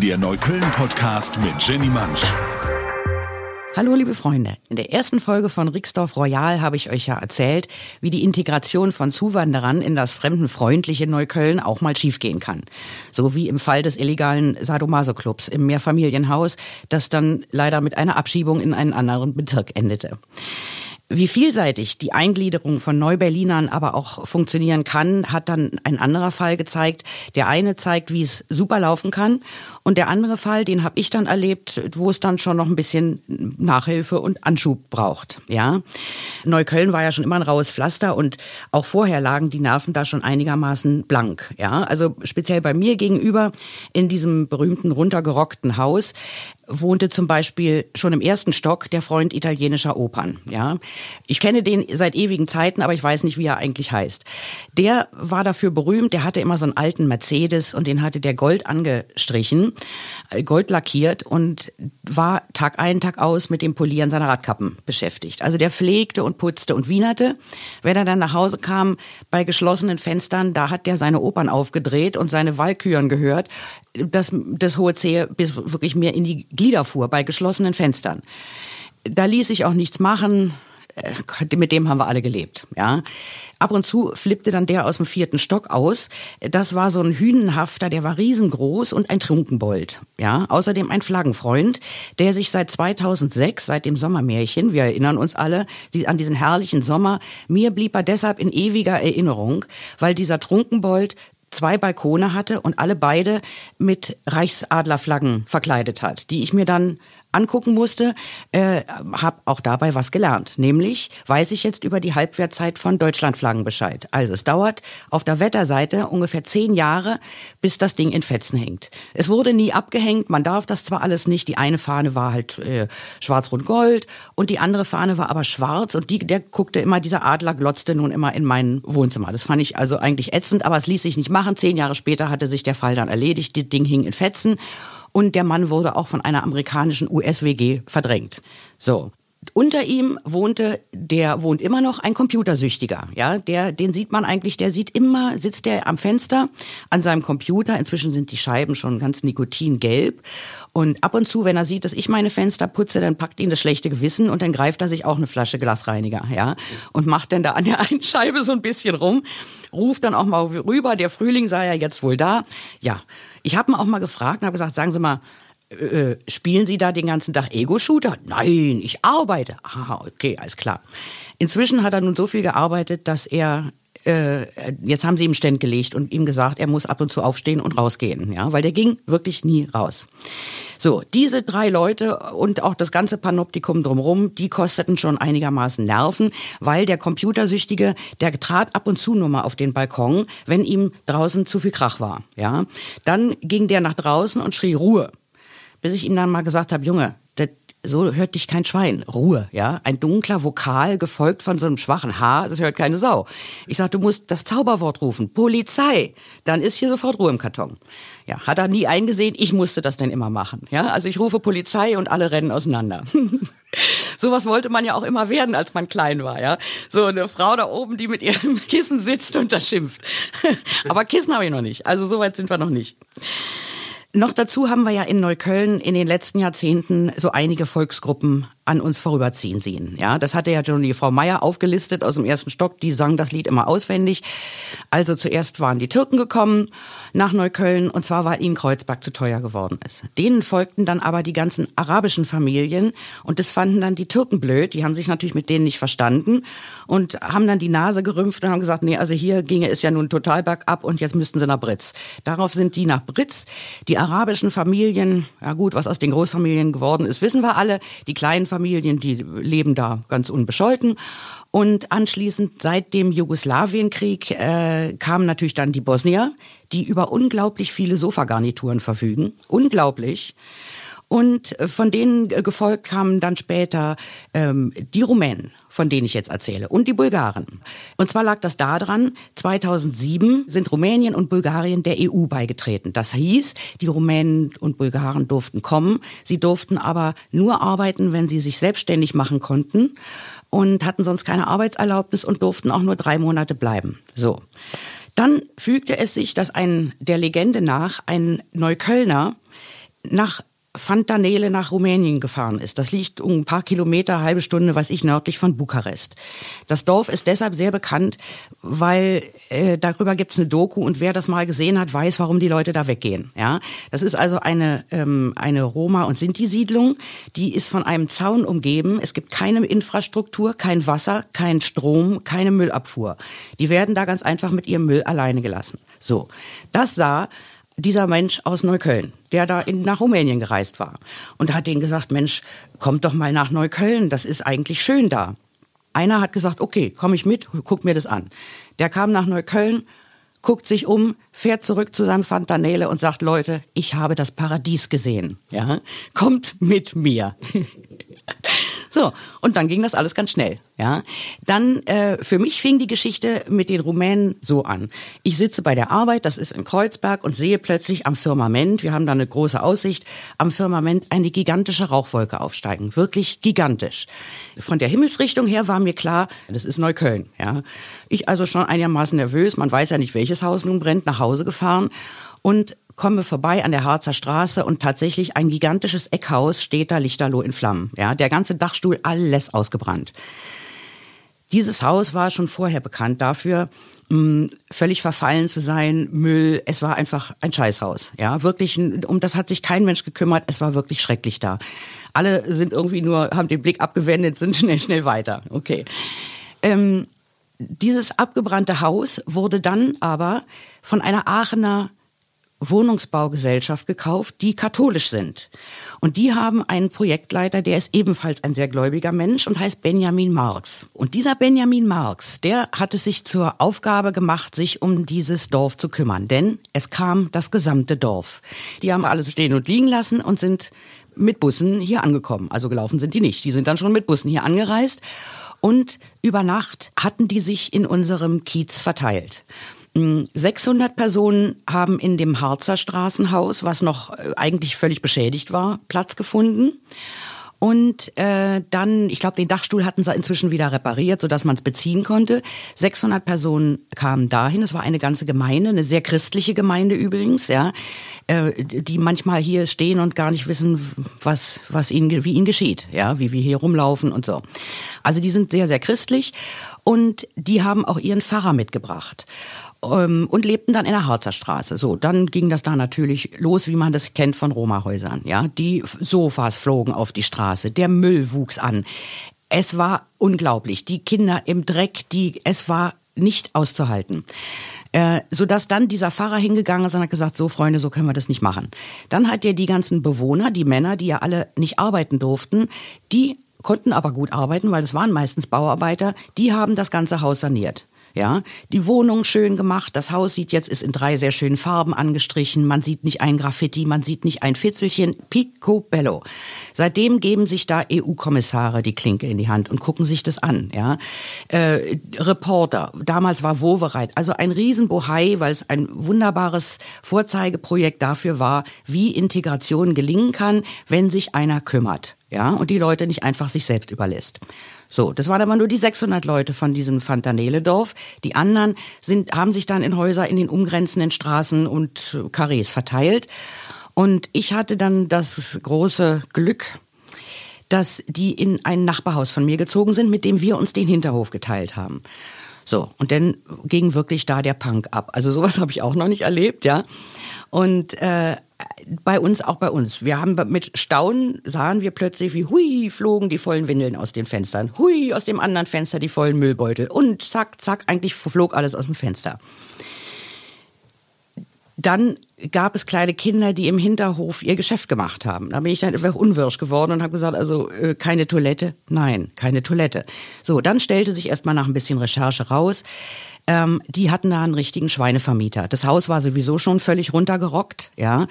der Neukölln-Podcast mit Jenny Mansch. Hallo liebe Freunde, in der ersten Folge von Rixdorf Royal habe ich euch ja erzählt, wie die Integration von Zuwanderern in das fremdenfreundliche Neukölln auch mal schiefgehen kann. So wie im Fall des illegalen Sadomaso-Clubs im Mehrfamilienhaus, das dann leider mit einer Abschiebung in einen anderen Bezirk endete. Wie vielseitig die Eingliederung von Neuberlinern aber auch funktionieren kann, hat dann ein anderer Fall gezeigt. Der eine zeigt, wie es super laufen kann und der andere Fall, den habe ich dann erlebt, wo es dann schon noch ein bisschen Nachhilfe und Anschub braucht. Ja, Neukölln war ja schon immer ein raues Pflaster und auch vorher lagen die Nerven da schon einigermaßen blank. Ja, also speziell bei mir gegenüber in diesem berühmten runtergerockten Haus wohnte zum Beispiel schon im ersten Stock der Freund italienischer Opern. Ja, ich kenne den seit ewigen Zeiten, aber ich weiß nicht, wie er eigentlich heißt. Der war dafür berühmt. Der hatte immer so einen alten Mercedes und den hatte der Gold angestrichen, äh, Gold lackiert und war Tag ein, Tag aus mit dem Polieren seiner Radkappen beschäftigt. Also der pflegte und putzte und wienerte. Wenn er dann nach Hause kam, bei geschlossenen Fenstern, da hat der seine Opern aufgedreht und seine Walküren gehört dass das hohe C bis wirklich mehr in die Glieder fuhr bei geschlossenen Fenstern. Da ließ sich auch nichts machen. Äh, mit dem haben wir alle gelebt, ja. Ab und zu flippte dann der aus dem vierten Stock aus. Das war so ein Hünenhafter, der war riesengroß und ein Trunkenbold, ja. Außerdem ein Flaggenfreund, der sich seit 2006, seit dem Sommermärchen, wir erinnern uns alle an diesen herrlichen Sommer, mir blieb er deshalb in ewiger Erinnerung, weil dieser Trunkenbold zwei Balkone hatte und alle beide mit Reichsadlerflaggen verkleidet hat, die ich mir dann angucken musste, äh, habe auch dabei was gelernt. Nämlich weiß ich jetzt über die Halbwertzeit von Deutschlandflaggen Bescheid. Also es dauert auf der Wetterseite ungefähr zehn Jahre, bis das Ding in Fetzen hängt. Es wurde nie abgehängt, man darf das zwar alles nicht. Die eine Fahne war halt äh, schwarz-rot-gold und die andere Fahne war aber schwarz und die, der guckte immer, dieser Adler glotzte nun immer in mein Wohnzimmer. Das fand ich also eigentlich ätzend, aber es ließ sich nicht machen. Zehn Jahre später hatte sich der Fall dann erledigt, das Ding hing in Fetzen und der Mann wurde auch von einer amerikanischen US-WG verdrängt. So. Unter ihm wohnte, der wohnt immer noch ein Computersüchtiger, ja, der, den sieht man eigentlich, der sieht immer, sitzt der am Fenster an seinem Computer. Inzwischen sind die Scheiben schon ganz nikotingelb. Und ab und zu, wenn er sieht, dass ich meine Fenster putze, dann packt ihn das schlechte Gewissen und dann greift er sich auch eine Flasche Glasreiniger, ja, und macht dann da an der einen Scheibe so ein bisschen rum, ruft dann auch mal rüber, der Frühling sei ja jetzt wohl da. Ja, ich habe ihn auch mal gefragt und habe gesagt, sagen Sie mal, äh, spielen Sie da den ganzen Tag Ego-Shooter? Nein, ich arbeite. Aha, okay, alles klar. Inzwischen hat er nun so viel gearbeitet, dass er äh, jetzt haben sie ihm Ständ gelegt und ihm gesagt, er muss ab und zu aufstehen und rausgehen, ja, weil der ging wirklich nie raus. So, diese drei Leute und auch das ganze Panoptikum drumherum, die kosteten schon einigermaßen Nerven, weil der Computersüchtige, der trat ab und zu nur mal auf den Balkon, wenn ihm draußen zu viel Krach war, ja. Dann ging der nach draußen und schrie Ruhe. Bis ich ihm dann mal gesagt habe, Junge, das so hört dich kein Schwein. Ruhe, ja. Ein dunkler Vokal gefolgt von so einem schwachen H, das hört keine Sau. Ich sag, du musst das Zauberwort rufen. Polizei. Dann ist hier sofort Ruhe im Karton. Ja, hat er nie eingesehen. Ich musste das dann immer machen. Ja, also ich rufe Polizei und alle rennen auseinander. Sowas wollte man ja auch immer werden, als man klein war, ja. So eine Frau da oben, die mit ihrem Kissen sitzt und da schimpft. Aber Kissen habe ich noch nicht. Also so weit sind wir noch nicht. Noch dazu haben wir ja in Neukölln in den letzten Jahrzehnten so einige Volksgruppen an uns vorüberziehen sehen. Ja, das hatte ja schon die Frau Meier aufgelistet aus dem ersten Stock. Die sang das Lied immer auswendig. Also zuerst waren die Türken gekommen nach Neukölln und zwar weil ihnen Kreuzberg zu teuer geworden ist. Denen folgten dann aber die ganzen arabischen Familien und das fanden dann die Türken blöd. Die haben sich natürlich mit denen nicht verstanden und haben dann die Nase gerümpft und haben gesagt, nee, also hier ginge es ja nun total bergab und jetzt müssten sie nach Britz. Darauf sind die nach Britz. Die arabischen Familien, ja gut, was aus den Großfamilien geworden ist, wissen wir alle. Die kleinen Familien, die leben da ganz unbescholten. Und anschließend, seit dem Jugoslawienkrieg, äh, kamen natürlich dann die Bosnier, die über unglaublich viele Sofagarnituren verfügen. Unglaublich. Und äh, von denen äh, gefolgt kamen dann später ähm, die Rumänen, von denen ich jetzt erzähle, und die Bulgaren. Und zwar lag das daran, 2007 sind Rumänien und Bulgarien der EU beigetreten. Das hieß, die Rumänen und Bulgaren durften kommen, sie durften aber nur arbeiten, wenn sie sich selbstständig machen konnten und hatten sonst keine Arbeitserlaubnis und durften auch nur drei Monate bleiben. So. Dann fügte es sich, dass ein, der Legende nach, ein Neuköllner nach Fantanele nach Rumänien gefahren ist. Das liegt um ein paar Kilometer, halbe Stunde, weiß ich, nördlich von Bukarest. Das Dorf ist deshalb sehr bekannt, weil äh, darüber gibt's eine Doku und wer das mal gesehen hat, weiß, warum die Leute da weggehen. Ja, Das ist also eine, ähm, eine Roma- und Sinti-Siedlung, die ist von einem Zaun umgeben. Es gibt keine Infrastruktur, kein Wasser, kein Strom, keine Müllabfuhr. Die werden da ganz einfach mit ihrem Müll alleine gelassen. So, das sah dieser Mensch aus Neukölln, der da in, nach Rumänien gereist war. Und hat denen gesagt, Mensch, kommt doch mal nach Neukölln, das ist eigentlich schön da. Einer hat gesagt, okay, komm ich mit, guck mir das an. Der kam nach Neukölln, guckt sich um, fährt zurück zu seinem Fantanele und sagt, Leute, ich habe das Paradies gesehen. Ja, kommt mit mir. So, und dann ging das alles ganz schnell. Ja, dann äh, für mich fing die Geschichte mit den Rumänen so an. Ich sitze bei der Arbeit, das ist in Kreuzberg, und sehe plötzlich am Firmament, wir haben da eine große Aussicht, am Firmament eine gigantische Rauchwolke aufsteigen, wirklich gigantisch. Von der Himmelsrichtung her war mir klar, das ist Neukölln. Ja, ich also schon einigermaßen nervös, man weiß ja nicht, welches Haus nun brennt, nach Hause gefahren und komme vorbei an der Harzer Straße und tatsächlich ein gigantisches Eckhaus steht da lichterloh in Flammen. Ja, der ganze Dachstuhl, alles ausgebrannt. Dieses Haus war schon vorher bekannt dafür, mh, völlig verfallen zu sein, Müll. Es war einfach ein Scheißhaus. Ja, wirklich, um das hat sich kein Mensch gekümmert. Es war wirklich schrecklich da. Alle sind irgendwie nur, haben den Blick abgewendet, sind schnell, schnell weiter. Okay. Ähm, dieses abgebrannte Haus wurde dann aber von einer Aachener Wohnungsbaugesellschaft gekauft, die katholisch sind. Und die haben einen Projektleiter, der ist ebenfalls ein sehr gläubiger Mensch und heißt Benjamin Marx. Und dieser Benjamin Marx, der hat es sich zur Aufgabe gemacht, sich um dieses Dorf zu kümmern. Denn es kam das gesamte Dorf. Die haben alles stehen und liegen lassen und sind mit Bussen hier angekommen. Also gelaufen sind die nicht. Die sind dann schon mit Bussen hier angereist. Und über Nacht hatten die sich in unserem Kiez verteilt. 600 Personen haben in dem Harzer Straßenhaus, was noch äh, eigentlich völlig beschädigt war, Platz gefunden. Und äh, dann, ich glaube, den Dachstuhl hatten sie inzwischen wieder repariert, sodass man es beziehen konnte. 600 Personen kamen dahin. Es war eine ganze Gemeinde, eine sehr christliche Gemeinde übrigens, ja, äh, die manchmal hier stehen und gar nicht wissen, was, was ihnen, wie ihnen geschieht, ja, wie wir hier rumlaufen und so. Also die sind sehr, sehr christlich und die haben auch ihren Pfarrer mitgebracht und lebten dann in der Harzer Straße. So, dann ging das da natürlich los, wie man das kennt von Roma-Häusern. Ja, die Sofas flogen auf die Straße, der Müll wuchs an. Es war unglaublich. Die Kinder im Dreck, die, es war nicht auszuhalten. Äh, sodass dann dieser Pfarrer hingegangen ist und hat gesagt, so Freunde, so können wir das nicht machen. Dann hat er die ganzen Bewohner, die Männer, die ja alle nicht arbeiten durften, die konnten aber gut arbeiten, weil es waren meistens Bauarbeiter, die haben das ganze Haus saniert. Ja, die Wohnung schön gemacht. Das Haus sieht jetzt ist in drei sehr schönen Farben angestrichen. Man sieht nicht ein Graffiti, man sieht nicht ein Fitzelchen. Picobello. Seitdem geben sich da EU-Kommissare die Klinke in die Hand und gucken sich das an. Ja, äh, Reporter. Damals war Wovereit. Also ein Riesenbohai, weil es ein wunderbares Vorzeigeprojekt dafür war, wie Integration gelingen kann, wenn sich einer kümmert. Ja, und die Leute nicht einfach sich selbst überlässt. So, das waren aber nur die 600 Leute von diesem Fantanele-Dorf. Die anderen sind, haben sich dann in Häuser in den umgrenzenden Straßen und Karrees verteilt. Und ich hatte dann das große Glück, dass die in ein Nachbarhaus von mir gezogen sind, mit dem wir uns den Hinterhof geteilt haben. So, und dann ging wirklich da der Punk ab. Also sowas habe ich auch noch nicht erlebt, ja. Und äh, bei uns, auch bei uns. Wir haben mit Staunen sahen wir plötzlich, wie hui, flogen die vollen Windeln aus den Fenstern. Hui, aus dem anderen Fenster die vollen Müllbeutel. Und zack, zack, eigentlich flog alles aus dem Fenster. Dann gab es kleine Kinder, die im Hinterhof ihr Geschäft gemacht haben. Da bin ich dann einfach unwirsch geworden und habe gesagt, also äh, keine Toilette? Nein, keine Toilette. So, dann stellte sich erstmal nach ein bisschen Recherche raus, ähm, die hatten da einen richtigen Schweinevermieter. Das Haus war sowieso schon völlig runtergerockt, ja.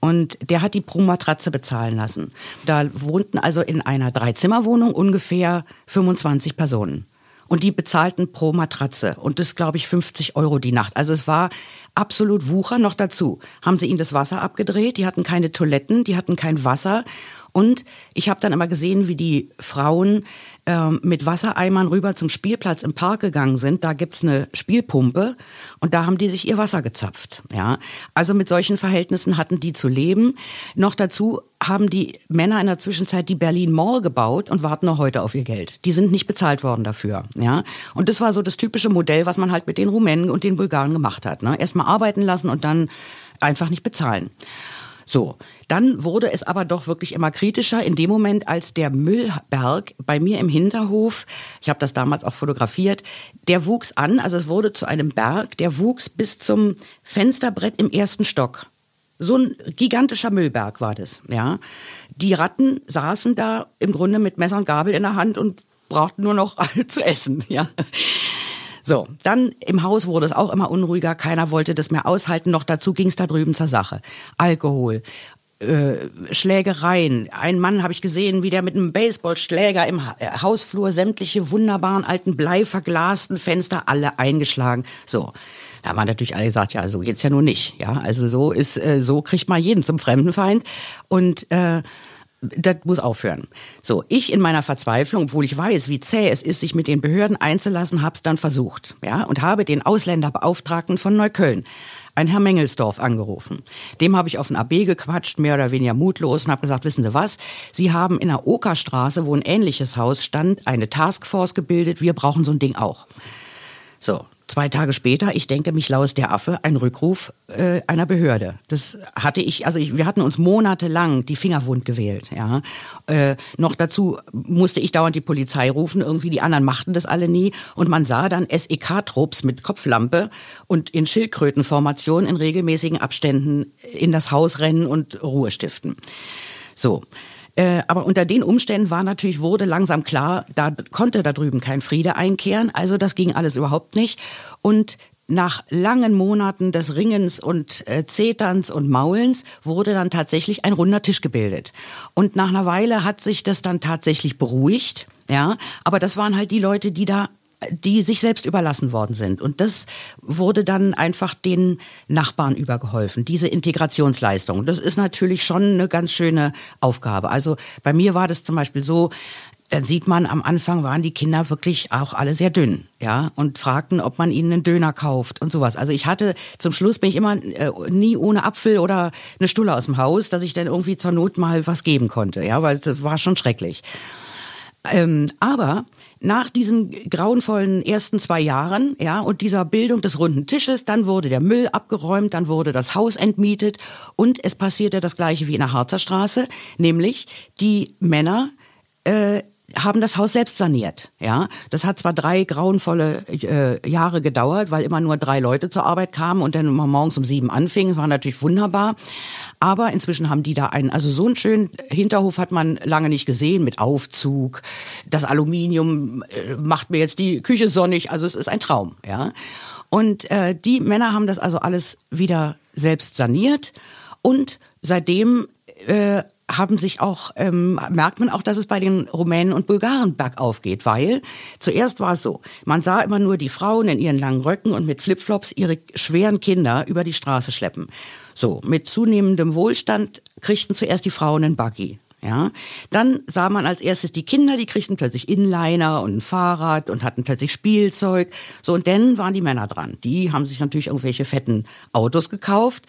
Und der hat die pro Matratze bezahlen lassen. Da wohnten also in einer Dreizimmerwohnung ungefähr 25 Personen. Und die bezahlten pro Matratze. Und das, glaube ich, 50 Euro die Nacht. Also es war absolut Wucher noch dazu. Haben sie ihnen das Wasser abgedreht, die hatten keine Toiletten, die hatten kein Wasser. Und ich habe dann immer gesehen, wie die Frauen ähm, mit Wassereimern rüber zum Spielplatz im Park gegangen sind. Da gibt's eine Spielpumpe und da haben die sich ihr Wasser gezapft. Ja, also mit solchen Verhältnissen hatten die zu leben. Noch dazu haben die Männer in der Zwischenzeit die Berlin Mall gebaut und warten noch heute auf ihr Geld. Die sind nicht bezahlt worden dafür. Ja, und das war so das typische Modell, was man halt mit den Rumänen und den Bulgaren gemacht hat. Ne? Erstmal arbeiten lassen und dann einfach nicht bezahlen. So, dann wurde es aber doch wirklich immer kritischer in dem Moment, als der Müllberg bei mir im Hinterhof, ich habe das damals auch fotografiert, der wuchs an, also es wurde zu einem Berg, der wuchs bis zum Fensterbrett im ersten Stock. So ein gigantischer Müllberg war das, ja. Die Ratten saßen da im Grunde mit Messer und Gabel in der Hand und brauchten nur noch zu essen, ja. So, dann im Haus wurde es auch immer unruhiger, keiner wollte das mehr aushalten, noch dazu ging es da drüben zur Sache. Alkohol, äh, Schlägereien. Ein Mann habe ich gesehen, wie der mit einem Baseballschläger im äh, Hausflur sämtliche wunderbaren alten bleiverglasten Fenster alle eingeschlagen. So. Da haben natürlich alle gesagt, ja, so geht's ja nur nicht. Ja, also so ist, äh, so kriegt man jeden zum Fremdenfeind. Und äh, das muss aufhören. So, ich in meiner Verzweiflung, obwohl ich weiß, wie zäh es ist, sich mit den Behörden einzulassen, hab's dann versucht, ja, und habe den Ausländerbeauftragten von Neukölln, ein Herr Mengelsdorf, angerufen. Dem habe ich auf den AB gequatscht, mehr oder weniger mutlos, und habe gesagt, wissen Sie was, Sie haben in der Okerstraße, wo ein ähnliches Haus stand, eine Taskforce gebildet, wir brauchen so ein Ding auch. So, Zwei Tage später, ich denke, mich laus der Affe, ein Rückruf äh, einer Behörde. Das hatte ich, also ich, wir hatten uns monatelang die Finger wund gewählt. Ja. Äh, noch dazu musste ich dauernd die Polizei rufen, irgendwie die anderen machten das alle nie. Und man sah dann SEK-Trupps mit Kopflampe und in Schildkrötenformation in regelmäßigen Abständen in das Haus rennen und Ruhe stiften. So. Äh, aber unter den Umständen war natürlich, wurde langsam klar, da konnte da drüben kein Friede einkehren. Also das ging alles überhaupt nicht. Und nach langen Monaten des Ringens und äh, Zeterns und Maulens wurde dann tatsächlich ein runder Tisch gebildet. Und nach einer Weile hat sich das dann tatsächlich beruhigt, ja. Aber das waren halt die Leute, die da die sich selbst überlassen worden sind. Und das wurde dann einfach den Nachbarn übergeholfen, diese Integrationsleistung. Das ist natürlich schon eine ganz schöne Aufgabe. Also bei mir war das zum Beispiel so, dann sieht man, am Anfang waren die Kinder wirklich auch alle sehr dünn, ja, und fragten, ob man ihnen einen Döner kauft und sowas. Also ich hatte, zum Schluss bin ich immer äh, nie ohne Apfel oder eine Stulle aus dem Haus, dass ich dann irgendwie zur Not mal was geben konnte, ja, weil es war schon schrecklich. Ähm, aber nach diesen grauenvollen ersten zwei Jahren, ja, und dieser Bildung des runden Tisches, dann wurde der Müll abgeräumt, dann wurde das Haus entmietet und es passierte das gleiche wie in der Harzer Straße, nämlich die Männer äh, haben das Haus selbst saniert. Ja, das hat zwar drei grauenvolle äh, Jahre gedauert, weil immer nur drei Leute zur Arbeit kamen und dann immer morgens um sieben anfingen. War natürlich wunderbar. Aber inzwischen haben die da einen, also so einen schönen Hinterhof hat man lange nicht gesehen mit Aufzug. Das Aluminium äh, macht mir jetzt die Küche sonnig. Also es ist ein Traum. Ja, und äh, die Männer haben das also alles wieder selbst saniert und seitdem äh, haben sich auch, ähm, merkt man auch, dass es bei den Rumänen und Bulgaren bergauf geht, weil zuerst war es so, man sah immer nur die Frauen in ihren langen Röcken und mit Flipflops ihre schweren Kinder über die Straße schleppen. So, mit zunehmendem Wohlstand kriegten zuerst die Frauen einen Buggy. Ja, dann sah man als erstes die Kinder, die kriegten plötzlich Inliner und ein Fahrrad und hatten plötzlich Spielzeug. So und dann waren die Männer dran. Die haben sich natürlich irgendwelche fetten Autos gekauft,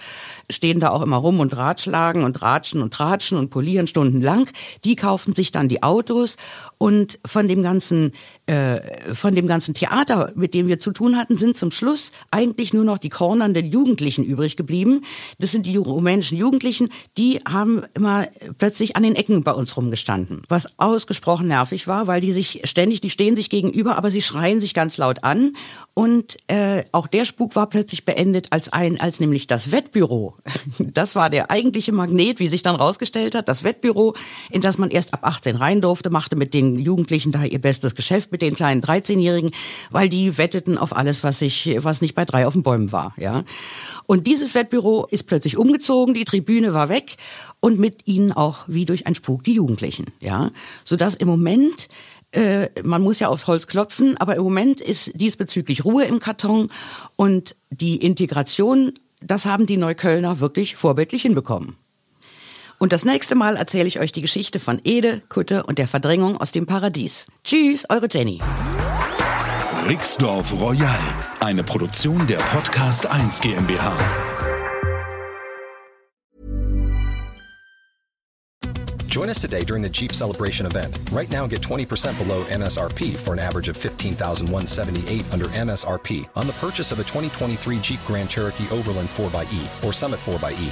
stehen da auch immer rum und ratschlagen und ratschen und tratschen und polieren stundenlang. Die kauften sich dann die Autos und von dem ganzen äh, von dem ganzen Theater, mit dem wir zu tun hatten, sind zum Schluss eigentlich nur noch die kornernden Jugendlichen übrig geblieben. Das sind die rumänischen Jugendlichen, die haben immer plötzlich an den Ecken bei uns rumgestanden, was ausgesprochen nervig war, weil die sich ständig, die stehen sich gegenüber, aber sie schreien sich ganz laut an und äh, auch der Spuk war plötzlich beendet, als ein, als nämlich das Wettbüro. Das war der eigentliche Magnet, wie sich dann rausgestellt hat. Das Wettbüro, in das man erst ab 18 rein durfte, machte mit den Jugendlichen da ihr bestes Geschäft mit den kleinen 13-Jährigen, weil die wetteten auf alles, was sich, was nicht bei drei auf den Bäumen war, ja. Und dieses Wettbüro ist plötzlich umgezogen, die Tribüne war weg und mit ihnen auch wie durch ein Spuk die Jugendlichen, ja. Sodass im Moment äh, man muss ja aufs Holz klopfen, aber im Moment ist diesbezüglich Ruhe im Karton und die Integration, das haben die Neuköllner wirklich vorbildlich hinbekommen. Und das nächste Mal erzähle ich euch die Geschichte von Ede, Kutte und der Verdrängung aus dem Paradies. Tschüss, eure Jenny. Rixdorf Royal, eine Produktion der Podcast 1 GmbH. Join us today during the Jeep Celebration event. Right now, get 20% below MSRP for an average of 15178 under MSRP on the purchase of a 2023 Jeep Grand Cherokee Overland 4xE or Summit 4xE.